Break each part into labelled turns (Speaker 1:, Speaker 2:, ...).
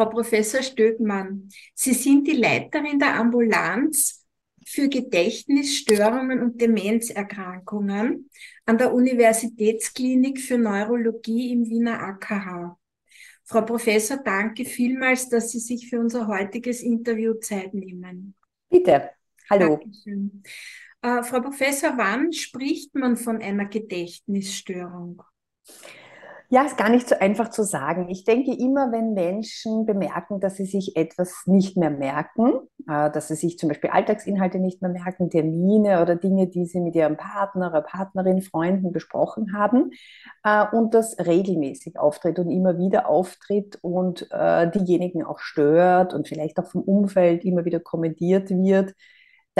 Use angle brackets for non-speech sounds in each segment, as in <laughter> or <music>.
Speaker 1: Frau Professor Stöckmann, Sie sind die Leiterin der Ambulanz für Gedächtnisstörungen und Demenzerkrankungen an der Universitätsklinik für Neurologie im Wiener AKH. Frau Professor, danke vielmals, dass Sie sich für unser heutiges Interview Zeit nehmen.
Speaker 2: Bitte. Hallo.
Speaker 1: Dankeschön. Äh, Frau Professor, wann spricht man von einer Gedächtnisstörung?
Speaker 2: Ja, ist gar nicht so einfach zu sagen. Ich denke immer, wenn Menschen bemerken, dass sie sich etwas nicht mehr merken, äh, dass sie sich zum Beispiel Alltagsinhalte nicht mehr merken, Termine oder Dinge, die sie mit ihrem Partner oder Partnerin, Freunden besprochen haben äh, und das regelmäßig auftritt und immer wieder auftritt und äh, diejenigen auch stört und vielleicht auch vom Umfeld immer wieder kommentiert wird,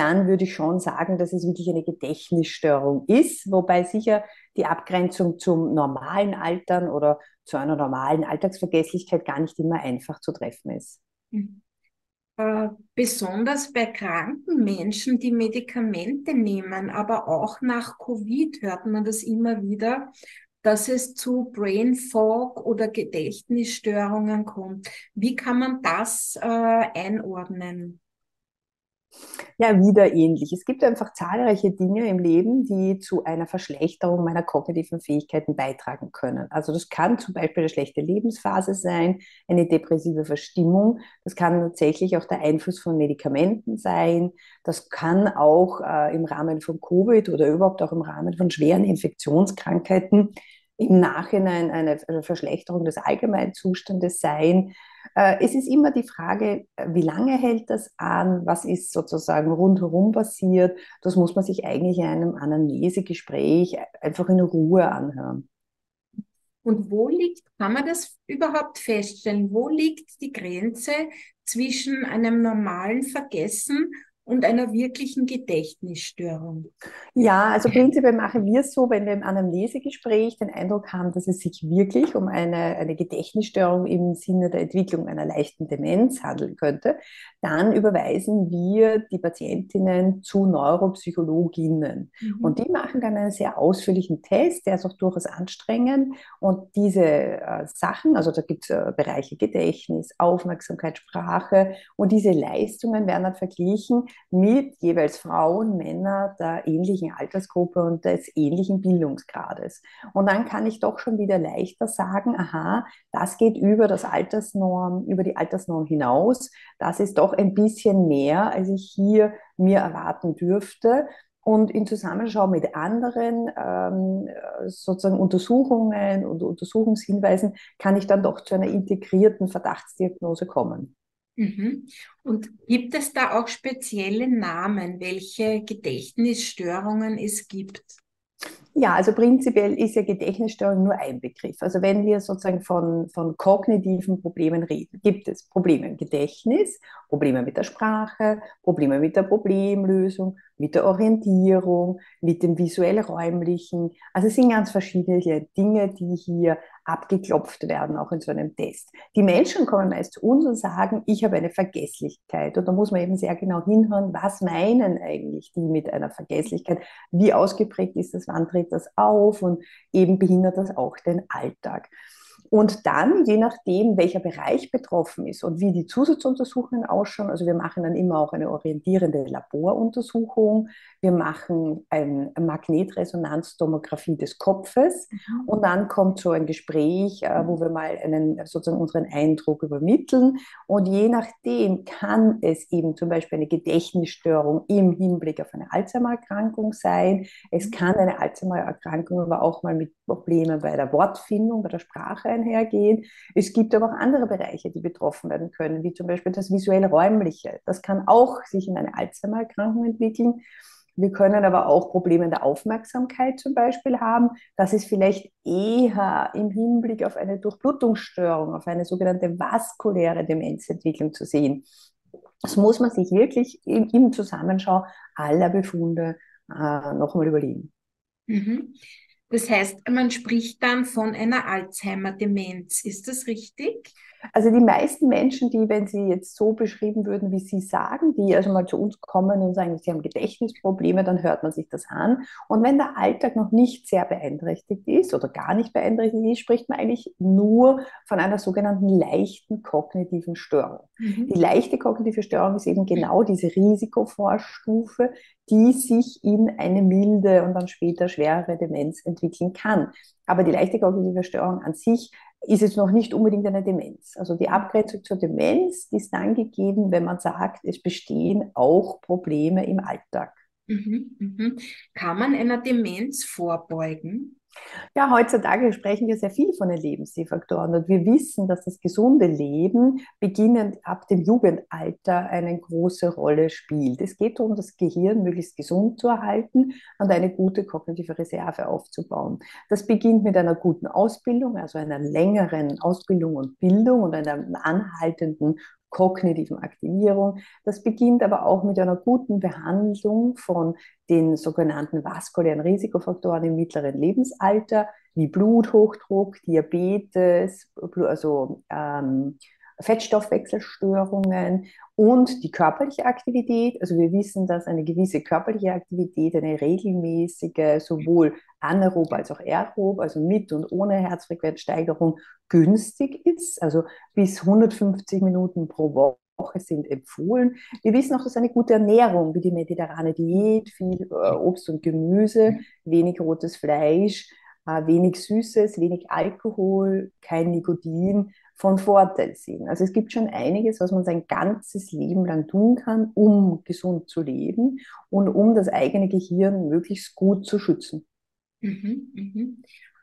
Speaker 2: dann würde ich schon sagen, dass es wirklich eine Gedächtnisstörung ist, wobei sicher die Abgrenzung zum normalen Altern oder zu einer normalen Alltagsvergesslichkeit gar nicht immer einfach zu treffen ist.
Speaker 1: Mhm. Äh, besonders bei kranken Menschen, die Medikamente nehmen, aber auch nach Covid hört man das immer wieder, dass es zu Brain Fog oder Gedächtnisstörungen kommt. Wie kann man das äh, einordnen?
Speaker 2: Ja, wieder ähnlich. Es gibt einfach zahlreiche Dinge im Leben, die zu einer Verschlechterung meiner kognitiven Fähigkeiten beitragen können. Also das kann zum Beispiel eine schlechte Lebensphase sein, eine depressive Verstimmung. Das kann tatsächlich auch der Einfluss von Medikamenten sein. Das kann auch äh, im Rahmen von Covid oder überhaupt auch im Rahmen von schweren Infektionskrankheiten im Nachhinein eine Verschlechterung des Allgemeinzustandes sein. Äh, es ist immer die Frage, wie lange hält das an? Was ist sozusagen rundherum passiert? Das muss man sich eigentlich in einem Anamnesegespräch einfach in Ruhe anhören.
Speaker 1: Und wo liegt, kann man das überhaupt feststellen? Wo liegt die Grenze zwischen einem normalen Vergessen und einer wirklichen Gedächtnisstörung?
Speaker 2: Ja, also prinzipiell machen wir es so, wenn wir im Anamnesegespräch den Eindruck haben, dass es sich wirklich um eine, eine Gedächtnisstörung im Sinne der Entwicklung einer leichten Demenz handeln könnte, dann überweisen wir die Patientinnen zu Neuropsychologinnen. Mhm. Und die machen dann einen sehr ausführlichen Test, der ist auch durchaus anstrengend. Und diese äh, Sachen, also da gibt es äh, Bereiche Gedächtnis, Aufmerksamkeit, Sprache und diese Leistungen werden dann verglichen mit jeweils Frauen, Männer der ähnlichen Altersgruppe und des ähnlichen Bildungsgrades. Und dann kann ich doch schon wieder leichter sagen, aha, das geht über das Altersnorm, über die Altersnorm hinaus. Das ist doch ein bisschen mehr, als ich hier mir erwarten dürfte. Und in Zusammenschau mit anderen ähm, sozusagen Untersuchungen und Untersuchungshinweisen kann ich dann doch zu einer integrierten Verdachtsdiagnose kommen.
Speaker 1: Mhm. Und gibt es da auch spezielle Namen, welche Gedächtnisstörungen es gibt?
Speaker 2: Ja, also prinzipiell ist ja Gedächtnisstörung nur ein Begriff. Also wenn wir sozusagen von, von kognitiven Problemen reden, gibt es Probleme im Gedächtnis, Probleme mit der Sprache, Probleme mit der Problemlösung, mit der Orientierung, mit dem visuell-räumlichen. Also es sind ganz verschiedene Dinge, die hier abgeklopft werden, auch in so einem Test. Die Menschen kommen meist zu uns und sagen, ich habe eine Vergesslichkeit. Und da muss man eben sehr genau hinhören, was meinen eigentlich die mit einer Vergesslichkeit? Wie ausgeprägt ist das? Wann tritt das auf? Und eben behindert das auch den Alltag. Und dann, je nachdem, welcher Bereich betroffen ist und wie die Zusatzuntersuchungen ausschauen, also wir machen dann immer auch eine orientierende Laboruntersuchung, wir machen eine Magnetresonanztomographie des Kopfes mhm. und dann kommt so ein Gespräch, äh, wo wir mal einen, sozusagen unseren Eindruck übermitteln. Und je nachdem kann es eben zum Beispiel eine Gedächtnisstörung im Hinblick auf eine Alzheimer-Erkrankung sein. Es mhm. kann eine Alzheimer-Erkrankung aber auch mal mit Problemen bei der Wortfindung, bei der Sprache einhergehen. Es gibt aber auch andere Bereiche, die betroffen werden können, wie zum Beispiel das visuell-räumliche. Das kann auch sich in eine Alzheimer-Erkrankung entwickeln. Wir können aber auch Probleme in der Aufmerksamkeit zum Beispiel haben. Das ist vielleicht eher im Hinblick auf eine Durchblutungsstörung, auf eine sogenannte vaskuläre Demenzentwicklung zu sehen. Das muss man sich wirklich im, Zusammenschau aller Befunde äh, nochmal überlegen.
Speaker 1: Mhm. Das heißt, man spricht dann von einer Alzheimer-Demenz. Ist das richtig?
Speaker 2: Also die meisten Menschen, die, wenn sie jetzt so beschrieben würden, wie Sie sagen, die also mal zu uns kommen und sagen, sie haben Gedächtnisprobleme, dann hört man sich das an. Und wenn der Alltag noch nicht sehr beeinträchtigt ist oder gar nicht beeinträchtigt ist, spricht man eigentlich nur von einer sogenannten leichten kognitiven Störung. Mhm. Die leichte kognitive Störung ist eben genau diese Risikovorstufe, die sich in eine milde und dann später schwerere Demenz entwickeln kann. Aber die leichte kognitive Störung an sich ist es noch nicht unbedingt eine Demenz. Also die Abgrenzung zur Demenz ist dann gegeben, wenn man sagt, es bestehen auch Probleme im Alltag.
Speaker 1: Mhm, mhm. Kann man einer Demenz vorbeugen?
Speaker 2: Ja, heutzutage sprechen wir sehr viel von den Lebensstilfaktoren und wir wissen, dass das gesunde Leben beginnend ab dem Jugendalter eine große Rolle spielt. Es geht darum, das Gehirn möglichst gesund zu erhalten und eine gute kognitive Reserve aufzubauen. Das beginnt mit einer guten Ausbildung, also einer längeren Ausbildung und Bildung und einer anhaltenden kognitiven Aktivierung. Das beginnt aber auch mit einer guten Behandlung von den sogenannten vaskulären Risikofaktoren im mittleren Lebensalter, wie Bluthochdruck, Diabetes, also ähm, Fettstoffwechselstörungen und die körperliche Aktivität. Also wir wissen, dass eine gewisse körperliche Aktivität, eine regelmäßige, sowohl anaerob als auch aerob, also mit und ohne Herzfrequenzsteigerung, günstig ist. Also bis 150 Minuten pro Woche sind empfohlen. Wir wissen auch, dass eine gute Ernährung, wie die mediterrane Diät, viel äh, Obst und Gemüse, wenig rotes Fleisch, wenig Süßes, wenig Alkohol, kein Nikotin, von Vorteil sind. Also es gibt schon einiges, was man sein ganzes Leben lang tun kann, um gesund zu leben und um das eigene Gehirn möglichst gut zu schützen.
Speaker 1: Mhm, mhm.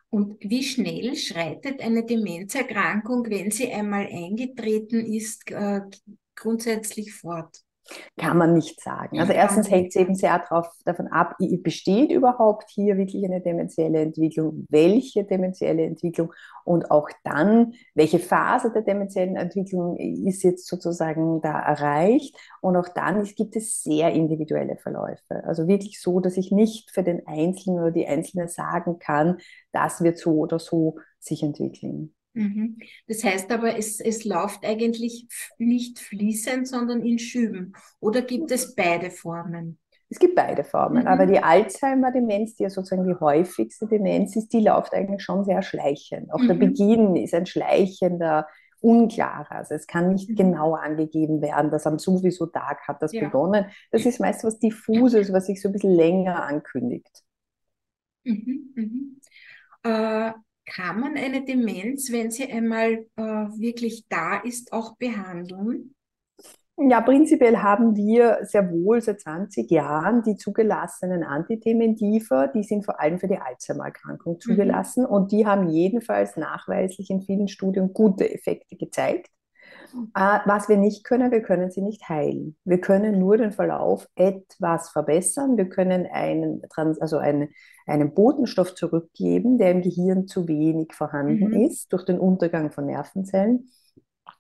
Speaker 1: Und wie schnell schreitet eine Demenzerkrankung, wenn sie einmal eingetreten ist, äh, grundsätzlich fort?
Speaker 2: Kann man nicht sagen. Also erstens hängt es eben sehr drauf, davon ab, besteht überhaupt hier wirklich eine demenzielle Entwicklung, welche demenzielle Entwicklung und auch dann, welche Phase der demenziellen Entwicklung ist jetzt sozusagen da erreicht. Und auch dann gibt es sehr individuelle Verläufe. Also wirklich so, dass ich nicht für den Einzelnen oder die Einzelne sagen kann, das wird so oder so sich entwickeln.
Speaker 1: Mhm. Das heißt aber, es, es läuft eigentlich nicht fließend, sondern in Schüben. Oder gibt es beide Formen?
Speaker 2: Es gibt beide Formen, mhm. aber die Alzheimer-Demenz, die ja sozusagen die häufigste Demenz ist, die läuft eigentlich schon sehr schleichend. Auch mhm. der Beginn ist ein schleichender, unklarer. Also es kann nicht mhm. genau angegeben werden, dass am sowieso Tag hat das ja. begonnen. Das ist meist was Diffuses, was sich so ein bisschen länger ankündigt.
Speaker 1: Mhm. mhm. Äh, kann man eine Demenz, wenn sie einmal äh, wirklich da ist, auch behandeln?
Speaker 2: Ja, prinzipiell haben wir sehr wohl seit 20 Jahren die zugelassenen Antidementiva, die sind vor allem für die Alzheimer-Erkrankung mhm. zugelassen mhm. und die haben jedenfalls nachweislich in vielen Studien gute Effekte gezeigt. Äh, was wir nicht können, wir können sie nicht heilen. Wir können nur den Verlauf etwas verbessern. Wir können einen, also einen, einen Botenstoff zurückgeben, der im Gehirn zu wenig vorhanden mhm. ist durch den Untergang von Nervenzellen.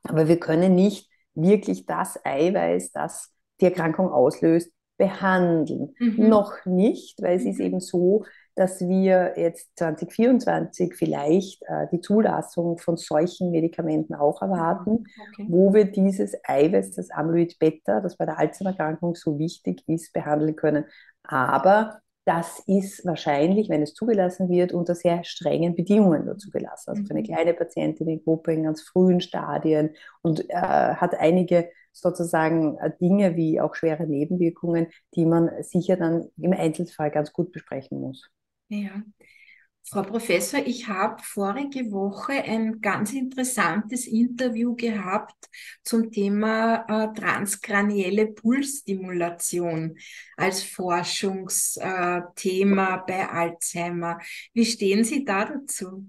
Speaker 2: Aber wir können nicht wirklich das Eiweiß, das die Erkrankung auslöst, behandeln. Mhm. Noch nicht, weil es ist mhm. eben so, dass wir jetzt 2024 vielleicht äh, die Zulassung von solchen Medikamenten auch erwarten, okay. wo wir dieses Eiweiß, das Amyloid Beta, das bei der Alzheimer-Erkrankung so wichtig ist, behandeln können. Aber das ist wahrscheinlich, wenn es zugelassen wird, unter sehr strengen Bedingungen nur zugelassen. Also für eine mhm. kleine Patientengruppe in ganz frühen Stadien und äh, hat einige sozusagen äh, Dinge wie auch schwere Nebenwirkungen, die man sicher dann im Einzelfall ganz gut besprechen muss.
Speaker 1: Ja. Frau Professor, ich habe vorige Woche ein ganz interessantes Interview gehabt zum Thema äh, transkranielle Pulsstimulation als Forschungsthema äh, bei Alzheimer. Wie stehen Sie da dazu?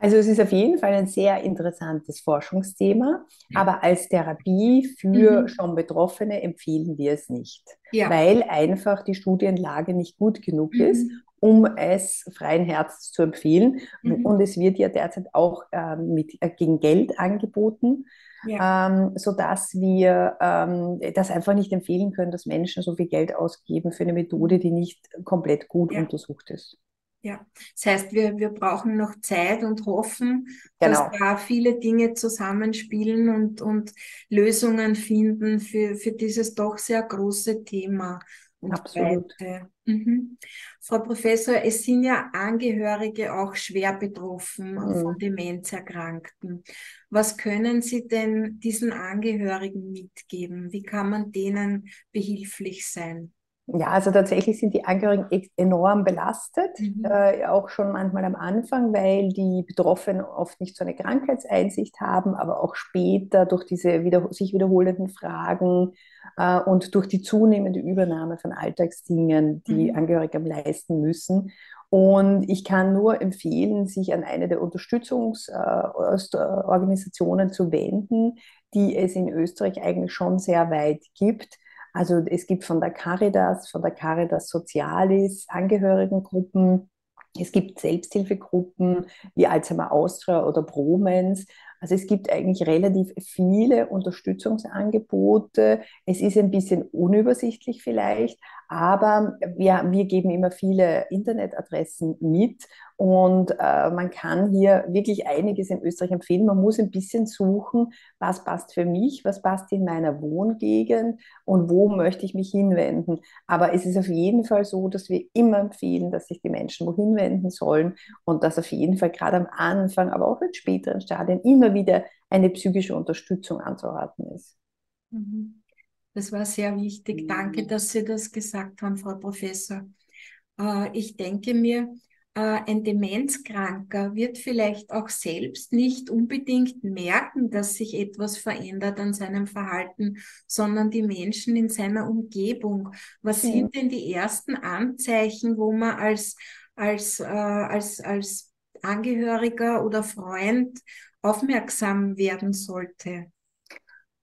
Speaker 2: Also es ist auf jeden Fall ein sehr interessantes Forschungsthema, aber als Therapie für mhm. schon Betroffene empfehlen wir es nicht, ja. weil einfach die Studienlage nicht gut genug mhm. ist um es freien Herzens zu empfehlen. Mhm. Und es wird ja derzeit auch ähm, mit, äh, gegen Geld angeboten, ja. ähm, sodass wir ähm, das einfach nicht empfehlen können, dass Menschen so viel Geld ausgeben für eine Methode, die nicht komplett gut ja. untersucht ist.
Speaker 1: Ja, das heißt, wir, wir brauchen noch Zeit und hoffen, genau. dass da viele Dinge zusammenspielen und, und Lösungen finden für, für dieses doch sehr große Thema. Und
Speaker 2: Absolut.
Speaker 1: Mhm. Frau Professor, es sind ja Angehörige auch schwer betroffen mhm. von Demenzerkrankten. Was können Sie denn diesen Angehörigen mitgeben? Wie kann man denen behilflich sein?
Speaker 2: Ja, also tatsächlich sind die Angehörigen enorm belastet, mhm. äh, auch schon manchmal am Anfang, weil die Betroffenen oft nicht so eine Krankheitseinsicht haben, aber auch später durch diese wieder, sich wiederholenden Fragen äh, und durch die zunehmende Übernahme von Alltagsdingen, die mhm. Angehörige leisten müssen. Und ich kann nur empfehlen, sich an eine der Unterstützungsorganisationen äh, zu wenden, die es in Österreich eigentlich schon sehr weit gibt also es gibt von der Caritas, von der Caritas Sozialis Angehörigengruppen, es gibt Selbsthilfegruppen wie Alzheimer Austria oder Promens. Also es gibt eigentlich relativ viele Unterstützungsangebote. Es ist ein bisschen unübersichtlich vielleicht, aber wir, wir geben immer viele Internetadressen mit und äh, man kann hier wirklich einiges in Österreich empfehlen. Man muss ein bisschen suchen, was passt für mich, was passt in meiner Wohngegend und wo möchte ich mich hinwenden. Aber es ist auf jeden Fall so, dass wir immer empfehlen, dass sich die Menschen wohin wenden sollen und dass auf jeden Fall gerade am Anfang, aber auch in späteren Stadien immer wieder eine psychische Unterstützung anzuraten ist.
Speaker 1: Mhm. Das war sehr wichtig. Danke, mhm. dass Sie das gesagt haben, Frau Professor. Äh, ich denke mir, äh, ein Demenzkranker wird vielleicht auch selbst nicht unbedingt merken, dass sich etwas verändert an seinem Verhalten, sondern die Menschen in seiner Umgebung. Was ja. sind denn die ersten Anzeichen, wo man als, als, äh, als, als Angehöriger oder Freund aufmerksam werden sollte?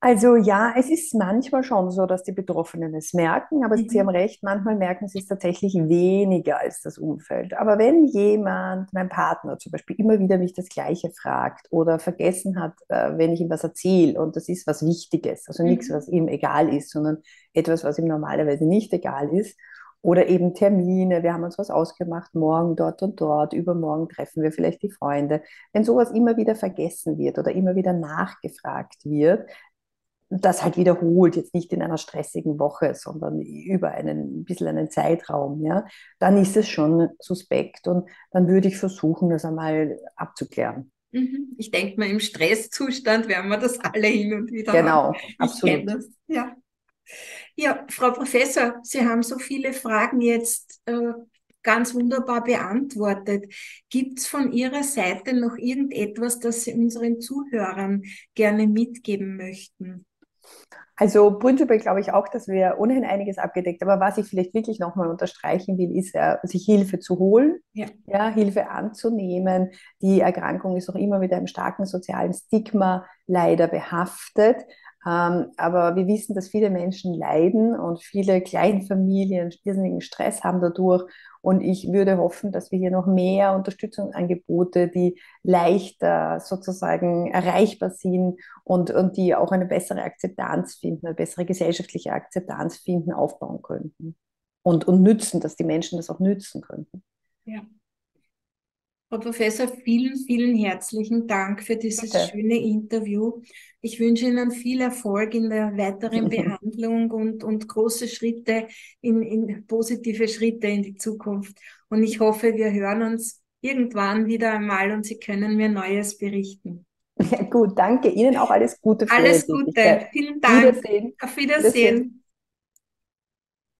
Speaker 2: Also ja, es ist manchmal schon so, dass die Betroffenen es merken, aber mhm. Sie haben recht, manchmal merken sie es tatsächlich weniger als das Umfeld. Aber wenn jemand, mein Partner zum Beispiel, immer wieder mich das Gleiche fragt oder vergessen hat, äh, wenn ich ihm was erzähle und das ist was Wichtiges, also mhm. nichts, was ihm egal ist, sondern etwas, was ihm normalerweise nicht egal ist, oder eben Termine, wir haben uns was ausgemacht, morgen dort und dort, übermorgen treffen wir vielleicht die Freunde. Wenn sowas immer wieder vergessen wird oder immer wieder nachgefragt wird, das halt wiederholt, jetzt nicht in einer stressigen Woche, sondern über einen ein bisschen einen Zeitraum, ja, dann ist es schon suspekt und dann würde ich versuchen, das einmal abzuklären.
Speaker 1: Mhm. Ich denke mal, im Stresszustand werden wir das alle hin und wieder
Speaker 2: Genau, haben. absolut.
Speaker 1: Das, ja. Ja, Frau Professor, Sie haben so viele Fragen jetzt äh, ganz wunderbar beantwortet. Gibt es von Ihrer Seite noch irgendetwas, das Sie unseren Zuhörern gerne mitgeben möchten?
Speaker 2: Also prinzipiell glaube ich auch, dass wir ohnehin einiges abgedeckt haben. Aber was ich vielleicht wirklich nochmal unterstreichen will, ist, äh, sich Hilfe zu holen, ja. ja. Hilfe anzunehmen. Die Erkrankung ist auch immer mit einem starken sozialen Stigma leider behaftet. Ähm, aber wir wissen, dass viele Menschen leiden und viele Kleinfamilien irrsinnigen Stress haben dadurch. Und ich würde hoffen, dass wir hier noch mehr Unterstützungsangebote, die leichter sozusagen erreichbar sind und, und die auch eine bessere Akzeptanz finden, eine bessere gesellschaftliche Akzeptanz finden, aufbauen könnten. Und, und nützen, dass die Menschen das auch nützen könnten.
Speaker 1: Ja. Frau Professor, vielen, vielen herzlichen Dank für dieses Bitte. schöne Interview. Ich wünsche Ihnen viel Erfolg in der weiteren <laughs> Behandlung und, und große Schritte in, in positive Schritte in die Zukunft. Und ich hoffe, wir hören uns irgendwann wieder einmal und Sie können mir Neues berichten.
Speaker 2: Ja, <laughs> gut, danke Ihnen auch alles Gute.
Speaker 1: Für alles Gute. Vielen Dank.
Speaker 2: Wiedersehen.
Speaker 1: Auf Wiedersehen. Wiedersehen.